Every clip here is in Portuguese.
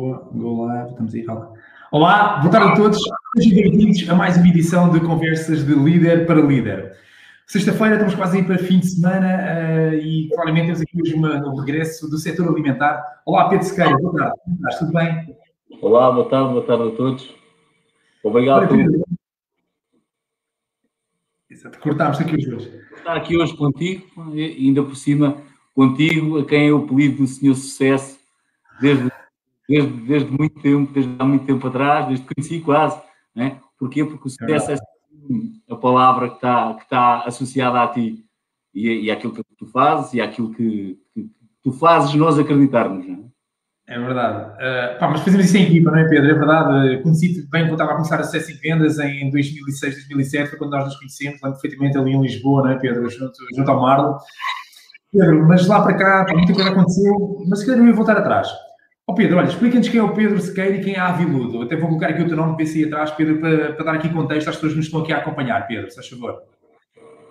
Go live, estamos aí. Olá, boa tarde a todos. Sejam bem-vindos a mais uma edição de Conversas de Líder para Líder. Sexta-feira estamos quase aí para fim de semana uh, e claramente temos aqui hoje uma, um regresso do setor alimentar. Olá, Pedro Sequeira, boa tarde. Estás tudo bem? Olá, boa tarde, boa tarde a todos. Obrigado por. Exato, cortámos aqui hoje. Estar aqui hoje contigo, ainda por cima contigo, a quem é o apelido do Senhor Sucesso, desde desde, desde muito tempo, desde há muito tempo atrás, desde que conheci quase. Né? Porquê? Porque o sucesso é, a palavra que está, que está associada a ti e, e àquilo que tu fazes e àquilo que, que, que tu fazes nós acreditarmos. Não é? é verdade. Uh, pá, mas fazemos isso em equipa, não é, Pedro? É verdade. Conheci-te bem quando estava a começar acesso e vendas em 2006, 2007, foi quando nós nos conhecemos, lembro perfeitamente ali em Lisboa, não é, Pedro? Junto, junto ao Marlon. Pedro, mas lá para cá, muita coisa aconteceu, mas se calhar não ia voltar atrás. Oh Pedro, olha, explica-nos quem é o Pedro Sequeira e quem é a Aviludo. Até vou colocar aqui o teu nome PC atrás, Pedro, para, para, dar aqui contexto às pessoas que nos estão aqui a acompanhar. Pedro, se faz favor.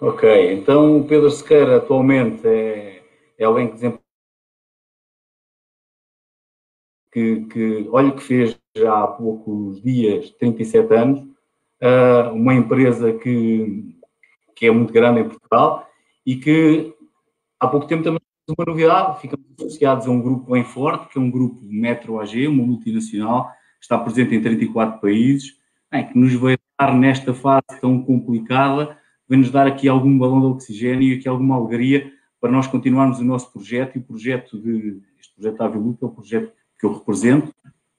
Ok, então o Pedro Sequeira atualmente é, é alguém que desempenha que, que olha que fez já há poucos dias, 37 anos, uh, uma empresa que, que é muito grande em Portugal e que há pouco tempo também uma novidade, ficamos associados a um grupo bem forte, que é um grupo Metro AG, uma multinacional, que está presente em 34 países, bem, que nos vai dar nesta fase tão complicada, vai-nos dar aqui algum balão de oxigênio e aqui alguma alegria para nós continuarmos o nosso projeto. E o projeto de, este projeto da Aviluta é o projeto que eu represento,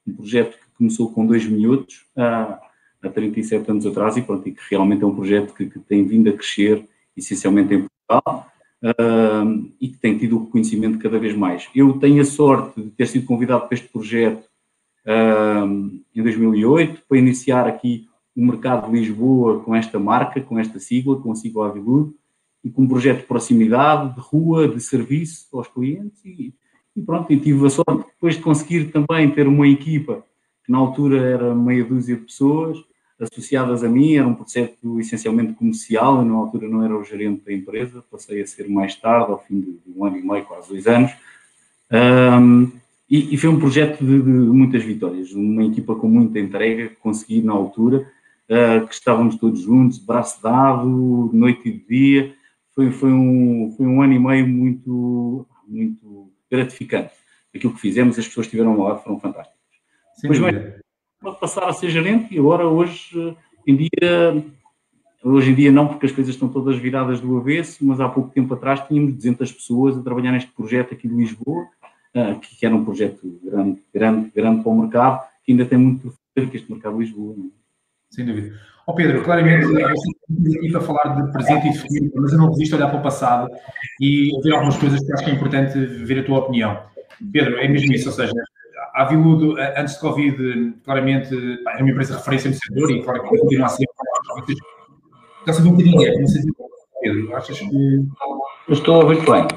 um projeto que começou com dois minutos há, há 37 anos atrás e, pronto, e que realmente é um projeto que, que tem vindo a crescer essencialmente em Portugal e que tem tido o reconhecimento cada vez mais. Eu tenho a sorte de ter sido convidado para este projeto em 2008 para iniciar aqui o mercado de Lisboa com esta marca, com esta sigla, com a sigla Avilud, e com um projeto de proximidade, de rua, de serviço aos clientes e, e pronto, e tive a sorte depois de conseguir também ter uma equipa que na altura era meia dúzia de pessoas, associadas a mim, era um projeto essencialmente comercial, na altura não era o gerente da empresa, passei a ser mais tarde, ao fim de, um ano e meio, quase dois anos, um, e, e, foi um projeto de, de, muitas vitórias, uma equipa com muita entrega, consegui na altura, uh, que estávamos todos juntos, braço dado, noite e dia, foi, foi, um, foi um ano e meio muito, muito gratificante. Aquilo que fizemos, as pessoas que estiveram lá foram fantásticas. Sim, Depois, para passar a ser gerente e agora hoje em dia, hoje em dia não porque as coisas estão todas viradas do avesso, mas há pouco tempo atrás tínhamos 200 pessoas a trabalhar neste projeto aqui de Lisboa, ah, que era um projeto grande, grande, grande para o mercado, que ainda tem muito por fazer que este mercado de Lisboa. Não é? Sem dúvida. Oh Pedro, claramente sempre aqui para falar de presente e de futuro, mas eu não resisto a olhar para o passado e ver algumas coisas que acho que é importante ver a tua opinião. Pedro, é mesmo isso, ou seja, a Viludo, antes de Covid, claramente, era uma empresa de referência no setor e, claro, continua a ser. Está a ser um bocadinho é, não sei se Pedro, achas que. Eu estou a ouvir bem.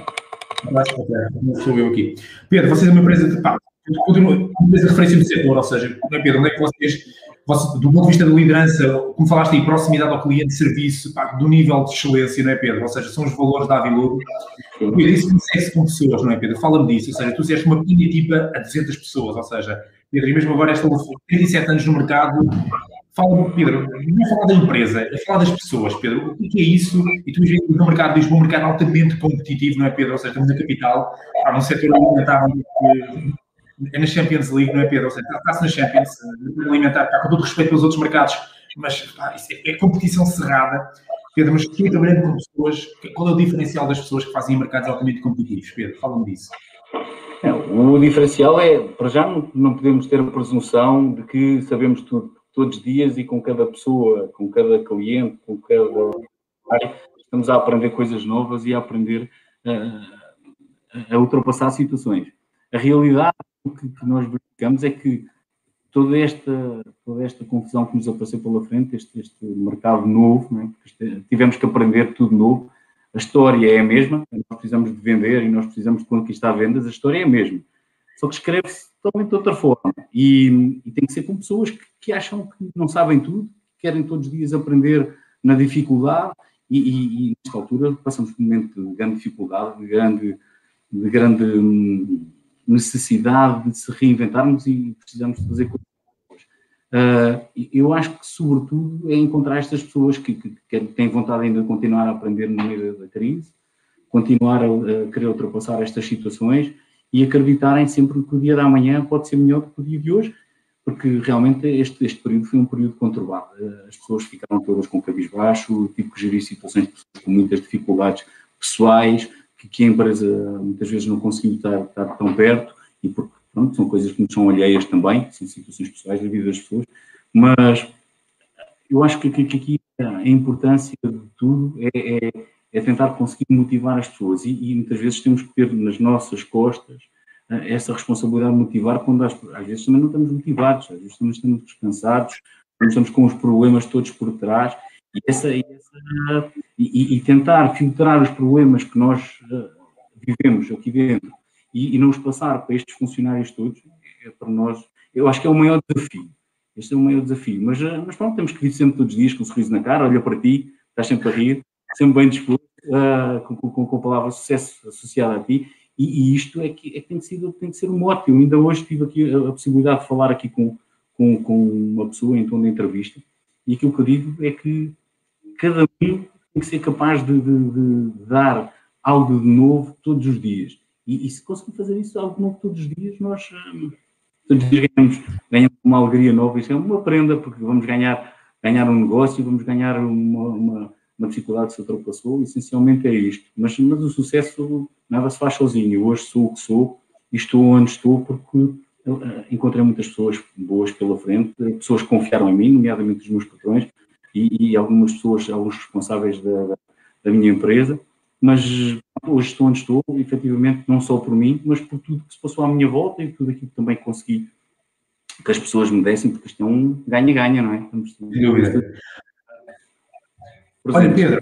Não sou eu aqui. Pedro, vocês é uma empresa de. Pá, uma empresa de referência no setor, ou seja, não é, Pedro, onde é que vocês do ponto de vista da liderança, como falaste aí, proximidade ao cliente, serviço, pá, do nível de excelência, não é, Pedro? Ou seja, são os valores da Aviludo. Pedro, isso consegue-se com pessoas, não é, Pedro? Fala-me disso. Ou seja, tu fizeste uma pequena equipa a 200 pessoas, ou seja, Pedro, e mesmo agora estão 37 anos no mercado. Fala, Pedro, não é falar da empresa, é falar das pessoas, Pedro. O que é isso? E tu vives no mercado Lisboa, um mercado altamente competitivo, não é, Pedro? Ou seja, estamos na capital, há num setor alimentar é na Champions League, não é, Pedro? Ou seja, está-se na Champions, alimentar, está com todo respeito pelos outros mercados, mas pá, é, é, competição cerrada. Pedro, mas tu trabalhando com pessoas, qual é o diferencial das pessoas que fazem mercados altamente competitivos? Pedro, fala-me disso. É, o diferencial é, para já, não, não podemos ter a presunção de que sabemos tudo todos os dias e com cada pessoa, com cada cliente, com cada estamos a aprender coisas novas e a aprender a, a ultrapassar situações. A realidade que, que nós verificamos é que toda esta, toda esta confusão que nos apareceu pela frente, este, este mercado novo, é? este, tivemos que aprender tudo novo. A história é a mesma, nós precisamos de vender e nós precisamos de conquistar vendas, a história é a mesma. Só que escreve-se totalmente de outra forma. E, e, tem que ser com pessoas que, que, acham que não sabem tudo, que querem todos os dias aprender na dificuldade e, e, e nesta altura passamos por um momento de grande dificuldade, de grande, de grande hum, necessidade de se reinventarmos e precisamos de fazer coisas. Uh, eu acho que, sobretudo, é encontrar estas pessoas que, que, que, têm vontade ainda de continuar a aprender no meio da crise, continuar a, a, querer ultrapassar estas situações e acreditarem sempre que o dia da manhã pode ser melhor do que o dia de hoje, porque realmente este, este período foi um período conturbado. Uh, as pessoas ficaram todas com cabisbaixo, tive que gerir situações de pessoas com muitas dificuldades pessoais, que, que a empresa muitas vezes não conseguiu estar, estar tão perto, e porque pronto, são coisas que nos são alheias também, são situações pessoais da vida das pessoas, mas eu acho que, que, que aqui a importância de tudo é, é, é, tentar conseguir motivar as pessoas e, e, muitas vezes temos que ter nas nossas costas eh, essa responsabilidade de motivar quando às, às vezes também não estamos motivados, às vezes também estamos descansados, estamos com os problemas todos por trás e, essa, e, essa, e, e tentar filtrar os problemas que nós uh, vivemos aqui dentro e, e, não os passar para estes funcionários todos, é para nós, eu acho que é o maior desafio. Este é o maior desafio. Mas, uh, mas pronto, temos que vir sempre todos os dias com um sorriso na cara, olha para ti, estás sempre a rir, sempre bem disposto, uh, com, com, com a palavra sucesso associada a ti, e, e, isto é que, é que tem, que ser, tem que ser um mote. Eu ainda hoje tive aqui a, a possibilidade de falar aqui com, com, com, uma pessoa em tom de entrevista, e aquilo que eu digo é que cada um tem que ser capaz de, de, de dar algo de novo todos os dias. E, e, se conseguir fazer isso algo de novo todos os dias, nós hum, todos os dias ganhamos, ganhamos uma alegria nova. Isso é uma prenda, porque vamos ganhar, ganhar um negócio, vamos ganhar uma, uma, uma dificuldade que se ultrapassou. Essencialmente é isto. Mas, mas o sucesso nada se faz sozinho. Hoje sou o que sou e estou onde estou porque uh, encontrei muitas pessoas boas pela frente, pessoas que confiaram em mim, nomeadamente os meus patrões, e, e algumas pessoas, alguns responsáveis da, da minha empresa, mas hoje estou onde estou, efetivamente, não só por mim, mas por tudo que se passou à minha volta e tudo aquilo que também consegui que as pessoas me dessem, porque isto é um ganha-ganha, não é? Estamos, Sem dúvida. Olha, Pedro,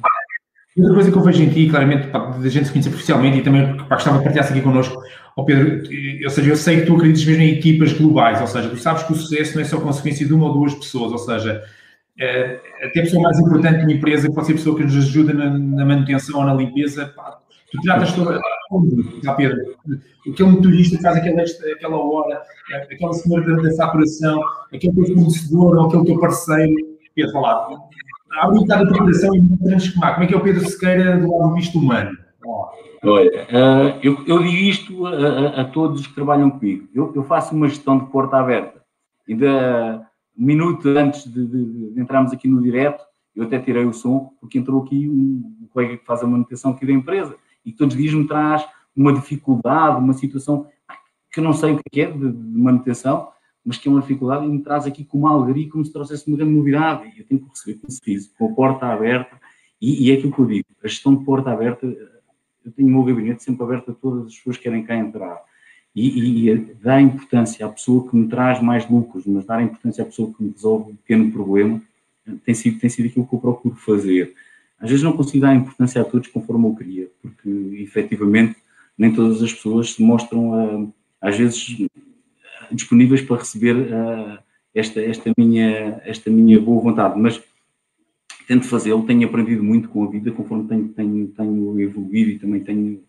outra coisa que eu vejo em ti, claramente, da gente se conhecer oficialmente e também pá, gostava de partilhar aqui connosco, oh Pedro, ou seja, eu sei que tu acreditas mesmo em equipas globais, ou seja, tu sabes que o sucesso não é só consequência de uma ou duas pessoas, ou seja, até a pessoa mais importante uma empresa pode ser a pessoa que nos ajuda na, na manutenção ou na limpeza. Pá, tu tratas toda. Ah, Pedro, aquele motorista que faz aquela, aquela hora, aquela senhora da, da aquele teu fornecedor ou aquele teu parceiro. Pedro, falar. Abre um bocado a preparação e transformar. Como é que é o Pedro Sequeira do lado visto humano? Olha, eu, eu, digo isto a, a, a, todos que trabalham comigo. Eu, eu, faço uma gestão de porta aberta. Ainda um minuto antes de, de, de, entrarmos aqui no direto, eu até tirei o som, porque entrou aqui um, um colega que faz a manutenção aqui da empresa e todos os dias me traz uma dificuldade, uma situação que eu não sei o que é de, de manutenção, mas que é uma dificuldade e me traz aqui com uma alegria, como se trouxesse uma grande novidade. E eu tenho que receber com sorriso, com a porta aberta, e, e, é aquilo que eu digo: a gestão de porta aberta, eu tenho o meu gabinete sempre aberto a todas as pessoas que querem cá entrar e, e dar importância à pessoa que me traz mais lucros, mas dar importância à pessoa que me resolve um pequeno problema, tem sido, tem sido aquilo que eu procuro fazer. Às vezes não consigo dar importância a todos conforme eu queria, porque efetivamente nem todas as pessoas se mostram, uh, às vezes, disponíveis para receber uh, esta, esta, minha, esta minha boa vontade, mas tento fazê-lo, tenho aprendido muito com a vida, conforme tenho, tenho, tenho evoluído e também tenho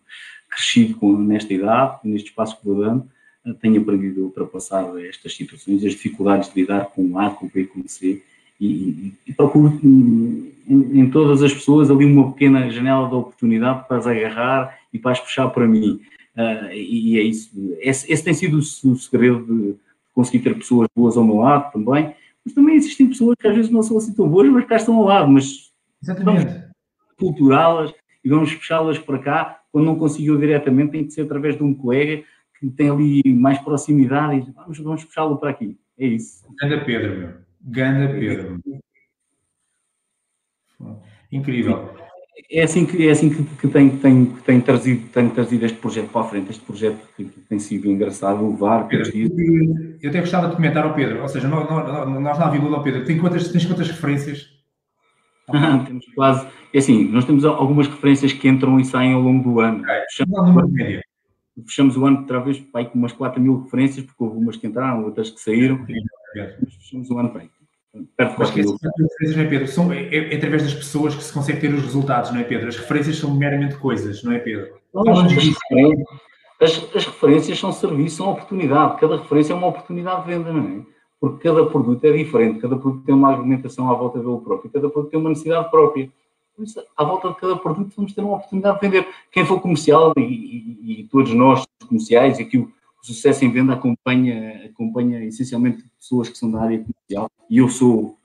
crescido com, nesta idade, neste espaço que vou dando, eh, tenho aprendido a ultrapassar estas situações, as dificuldades de lidar com A, com B, com C, e, e, e procuro em, em, todas as pessoas ali uma pequena janela de oportunidade para as agarrar e para as puxar para mim. Uh, e, é isso. Esse, esse, tem sido o segredo de conseguir ter pessoas boas ao meu lado também, mas também existem pessoas que às vezes não são assim tão boas, mas cá estão ao lado, mas Exatamente. vamos culturá-las e vamos puxá-las para cá quando não conseguiu diretamente, tem que ser através de um colega que tem ali mais proximidade e vamos, vamos puxá-lo para aqui. É isso. Ganda Pedro, meu. Ganda Pedro. Incrível. É assim que, é assim que, que tem, tem, tem, trazido, tem trazido este projeto para a frente, este projeto que, que tem sido engraçado levar. Pedro, eu até gostava de comentar ao Pedro, ou seja, nós, nós, na Vila Pedro, tem quantas, tens quantas referências? temos quase. É assim, nós temos algumas referências que entram e saem ao longo do ano. Fechamos, fechamos o ano outra vez pai, com umas 4 mil referências, porque houve umas que entraram, outras que saíram. Fechamos o ano pai, perto de 4 mil. referências, não é, Pedro? São, é, é, através das pessoas que se consegue ter os resultados, não é, Pedro? As referências são meramente coisas, não é, Pedro? Disso. as, as, referências são serviço, são oportunidade. Cada referência é uma oportunidade de venda, não é? Porque cada produto é diferente, cada produto tem uma argumentação à volta dele próprio, cada produto tem uma necessidade própria. Por isso, à volta de cada produto, vamos ter uma oportunidade de vender. Quem for comercial, e, e, e todos nós comerciais, e aqui o, o, sucesso em venda acompanha, acompanha essencialmente pessoas que são da área comercial, e eu sou,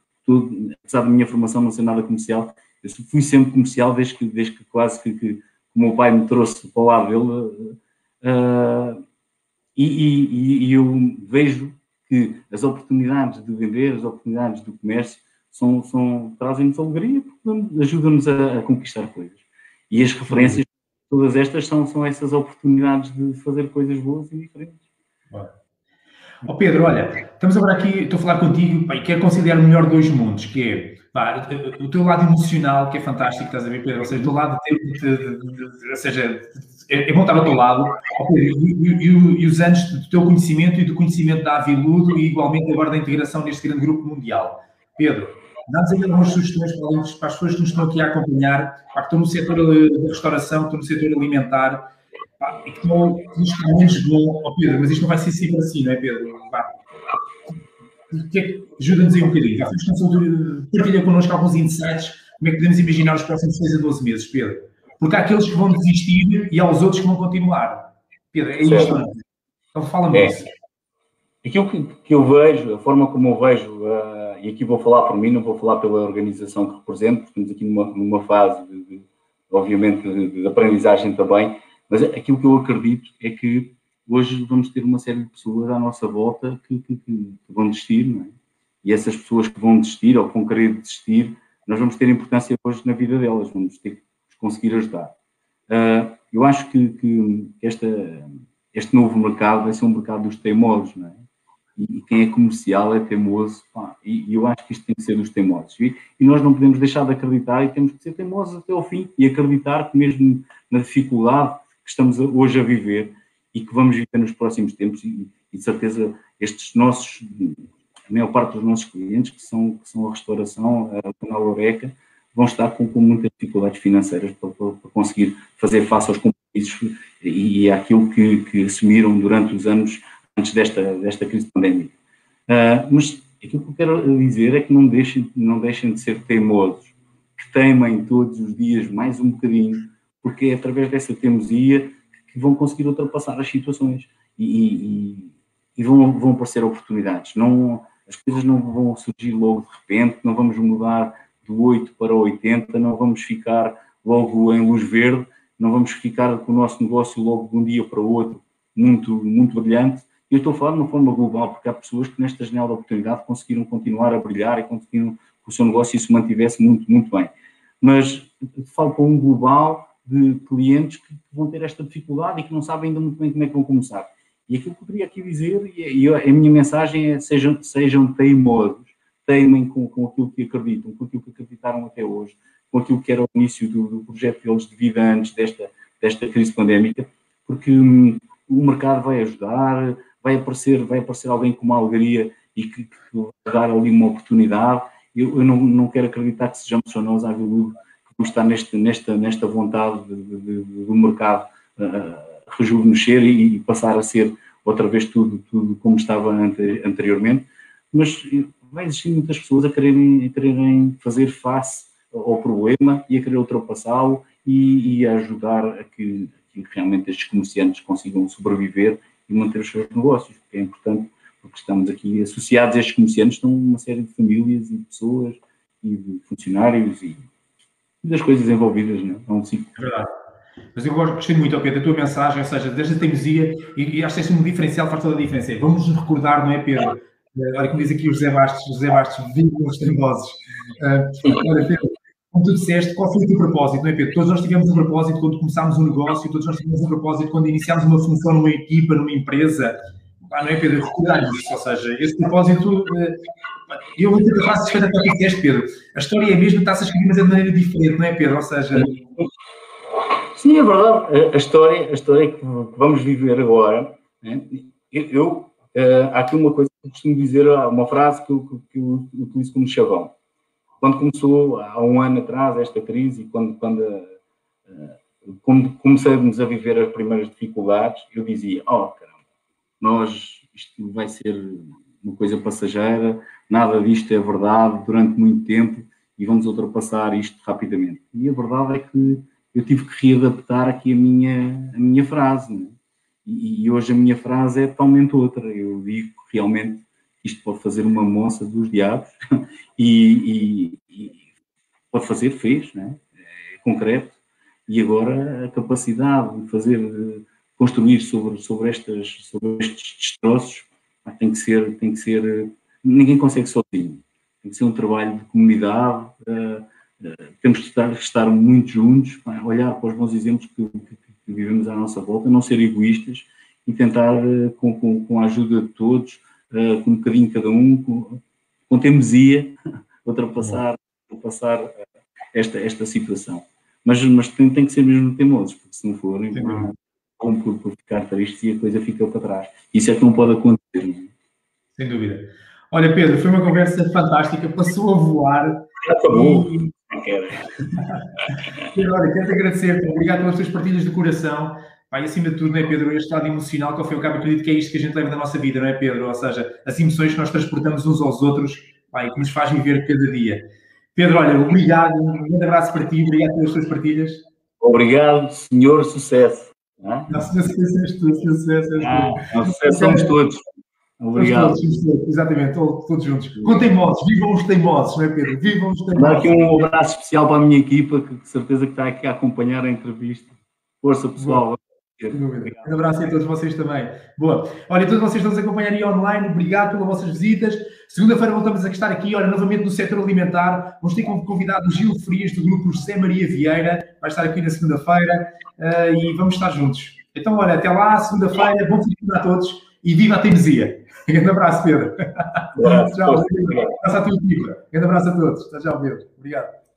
apesar da minha formação não ser nada comercial, eu fui sempre comercial desde que, desde que quase que, que o meu pai me trouxe para lado dele. Uh, e, e, e, eu vejo que as oportunidades de vender, as oportunidades do comércio, são, são, trazem-nos alegria porque ajudam-nos a, a, conquistar coisas. E as referências, todas estas, são, são essas oportunidades de fazer coisas boas e diferentes. Ó oh Pedro, olha, estamos agora aqui, estou a falar contigo e quero conciliar o melhor dois mundos, que é pá, o teu lado emocional, que é fantástico, estás a ver, Pedro? Ou seja, do lado de, de, de, ou seja, é, é bom estar ao teu lado, e, e, os anos do teu conhecimento e do conhecimento da Aviludo e igualmente agora da integração neste grande grupo mundial. Pedro, dá-nos aí algumas sugestões para, as pessoas que nos estão aqui a acompanhar, que estão no setor da restauração, que estão no setor alimentar, e que estão, que menos bom, oh, Pedro, mas isto não vai ser sempre assim, não é, Pedro? É ajuda-nos aí um bocadinho. Partilha connosco alguns insights, como é que podemos imaginar os próximos 6 a 12 meses, Pedro? Porque há aqueles que vão desistir e há os outros que vão continuar. Pedro, é isto. Então fala-me é. Aquilo que, que, eu vejo, a forma como eu vejo, uh, e aqui vou falar por mim, não vou falar pela organização que represento, estamos aqui numa, numa fase, de, de, obviamente, de, de, aprendizagem também, mas aquilo que eu acredito é que hoje vamos ter uma série de pessoas à nossa volta que, que, que vão desistir, não é? E essas pessoas que vão desistir ou que vão querer desistir, nós vamos ter importância hoje na vida delas, vamos ter que conseguir ajudar. Uh, eu acho que, que esta, este novo mercado vai ser um mercado dos teimosos, não é? E, quem é comercial é teimoso, pá, e, e, eu acho que isto tem que ser dos teimosos. E, e, nós não podemos deixar de acreditar e temos que ser teimosos até ao fim e acreditar que mesmo na dificuldade que estamos hoje a viver, e que vamos viver nos próximos tempos e, e de certeza estes nossos, a maior parte dos nossos clientes que são, que são a restauração, a canal Oreca, vão estar com, com muitas dificuldades financeiras para, para, para, conseguir fazer face aos compromissos e, e àquilo que, que assumiram durante os anos antes desta, desta crise pandémica. Uh, mas aquilo que eu quero dizer é que não deixem, não deixem de ser teimosos, que teimem todos os dias mais um bocadinho, porque é através dessa teimosia que vão conseguir ultrapassar as situações e, e, e vão, vão aparecer oportunidades. Não, as coisas não vão surgir logo de repente, não vamos mudar do 8 para 80, não vamos ficar logo em luz verde, não vamos ficar com o nosso negócio logo de um dia para o outro muito, muito brilhante. Eu estou a falar de uma forma global, porque há pessoas que nesta janela de oportunidade conseguiram continuar a brilhar e conseguiram que o seu negócio se mantivesse muito, muito bem. Mas falo para um global de clientes que vão ter esta dificuldade e que não sabem ainda muito bem como é que vão começar. E aquilo que eu queria aqui dizer, e a minha mensagem é sejam, sejam teimosos, teimem com, com aquilo que acreditam, com aquilo que acreditaram até hoje, com aquilo que era o início do, do projeto deles de vida antes desta, desta crise pandémica, porque hum, o mercado vai ajudar, vai aparecer, vai aparecer alguém com uma alegria e que, que vai dar ali uma oportunidade. Eu, eu não, não quero acreditar que sejamos só nós, a Aviludo, está neste, nesta, nesta vontade de, de, de, do mercado uh, rejuvenescer e, e, passar a ser outra vez tudo, tudo como estava ante, anteriormente, mas vai existir muitas pessoas a quererem, a quererem fazer face ao problema e a querer ultrapassá-lo e, e, a ajudar a que, que realmente estes comerciantes consigam sobreviver e manter os seus negócios, porque é importante, porque estamos aqui associados a estes comerciantes, estão uma série de famílias e de pessoas e de funcionários e das coisas envolvidas, não é? É. É verdade. Mas eu gostei muito, Pedro, da tua mensagem, ou seja, desde a teimosia, e, e acho que este um diferencial faz toda a diferença. Vamos nos recordar, não é, Pedro? Eh, olha como diz aqui o José Bastos, José Bastos, vindo com os. Uh, olha, Pedro, como tu disseste, qual foi o teu propósito, não é, Pedro? Todos nós tivemos um propósito quando começámos um negócio, todos nós tivemos um propósito quando iniciámos uma função numa equipa, numa empresa. Ah, não é, Pedro? Recordar isso, ou seja, esse propósito uh, eu vou ter a frase suspeita que disseste, Pedro. A história é a mesma, está-se a escrever, mas é de maneira diferente, não é, Pedro? Ou seja. Sim, é verdade. A história, a história que vamos viver agora, né? eu, uh, há aqui uma coisa que costumo dizer, uma frase que eu, que eu utilizo como chavão. Quando começou, há um ano atrás, esta crise, quando, quando uh, quando começamos a viver as primeiras dificuldades, eu dizia, oh caramba, nós, isto vai ser uma coisa passageira, nada disto é verdade durante muito tempo e vamos ultrapassar isto rapidamente. E a verdade é que eu tive que readaptar aqui a minha, a minha frase, né? e, e, hoje a minha frase é totalmente outra. Eu digo que realmente isto pode fazer uma moça dos diabos e, e, e pode fazer, fez, né? é concreto, e agora a capacidade de fazer, de construir sobre, sobre, estas, sobre estes destroços tem que ser, tem que ser, ninguém consegue sozinho. Tem que ser um trabalho de comunidade, uh, uh, temos de estar, estar muito juntos, olhar para os bons exemplos que, que, que, vivemos à nossa volta, não ser egoístas e tentar, uh, com, com, com, a ajuda de todos, com um bocadinho cada um, com, com teimosia, ultrapassar, ultrapassar esta, esta situação. Mas, mas tem, tem que ser mesmo teimosos, porque se não forem, vão por, por ficar tristes e a coisa fica para trás. Isso é que não pode acontecer. Não é? Sem dúvida. Olha, Pedro, foi uma conversa fantástica, passou a voar. Acabou. E... Pedro, olha, quero-te agradecer, obrigado pelas tuas partilhas de coração. Pai, acima de tudo, não é, Pedro, este lado emocional, que ao fim e ao cabo acredito que é isto que a gente leva da nossa vida, não é, Pedro? Ou seja, as emoções que nós transportamos uns aos outros, pai, que nos faz viver cada dia. Pedro, olha, obrigado, um grande abraço para ti, obrigado pelas tuas partilhas. Obrigado, senhor, sucesso. Não, sucesso és tu, sucesso és tu. Ah, sucesso somos todos. Obrigado. Todos, exatamente, todos, todos juntos. Com teimosos, vivam os teimosos, não é, Pedro? Vivam os teimosos. Dar aqui um abraço especial para a minha equipa, que de certeza que está aqui a acompanhar a entrevista. Força, pessoal. Um abraço a todos vocês também. Boa. Olha, todos vocês estão nos acompanhar aí online. Obrigado pelas vossas visitas. Segunda-feira voltamos a estar aqui, olha, novamente no setor alimentar. Vamos ter como convidado o Gil Frias, do grupo José Maria Vieira. Vai estar aqui na segunda-feira uh, e vamos estar juntos. Então, olha, até lá, segunda-feira. Bom fim de a todos e viva a teimosia. Grande abraço, Pedro. Um abraço, tchau. Um abraço tua equipa. Grande abraço a todos. Tchau, tchau, Pedro. Obrigado.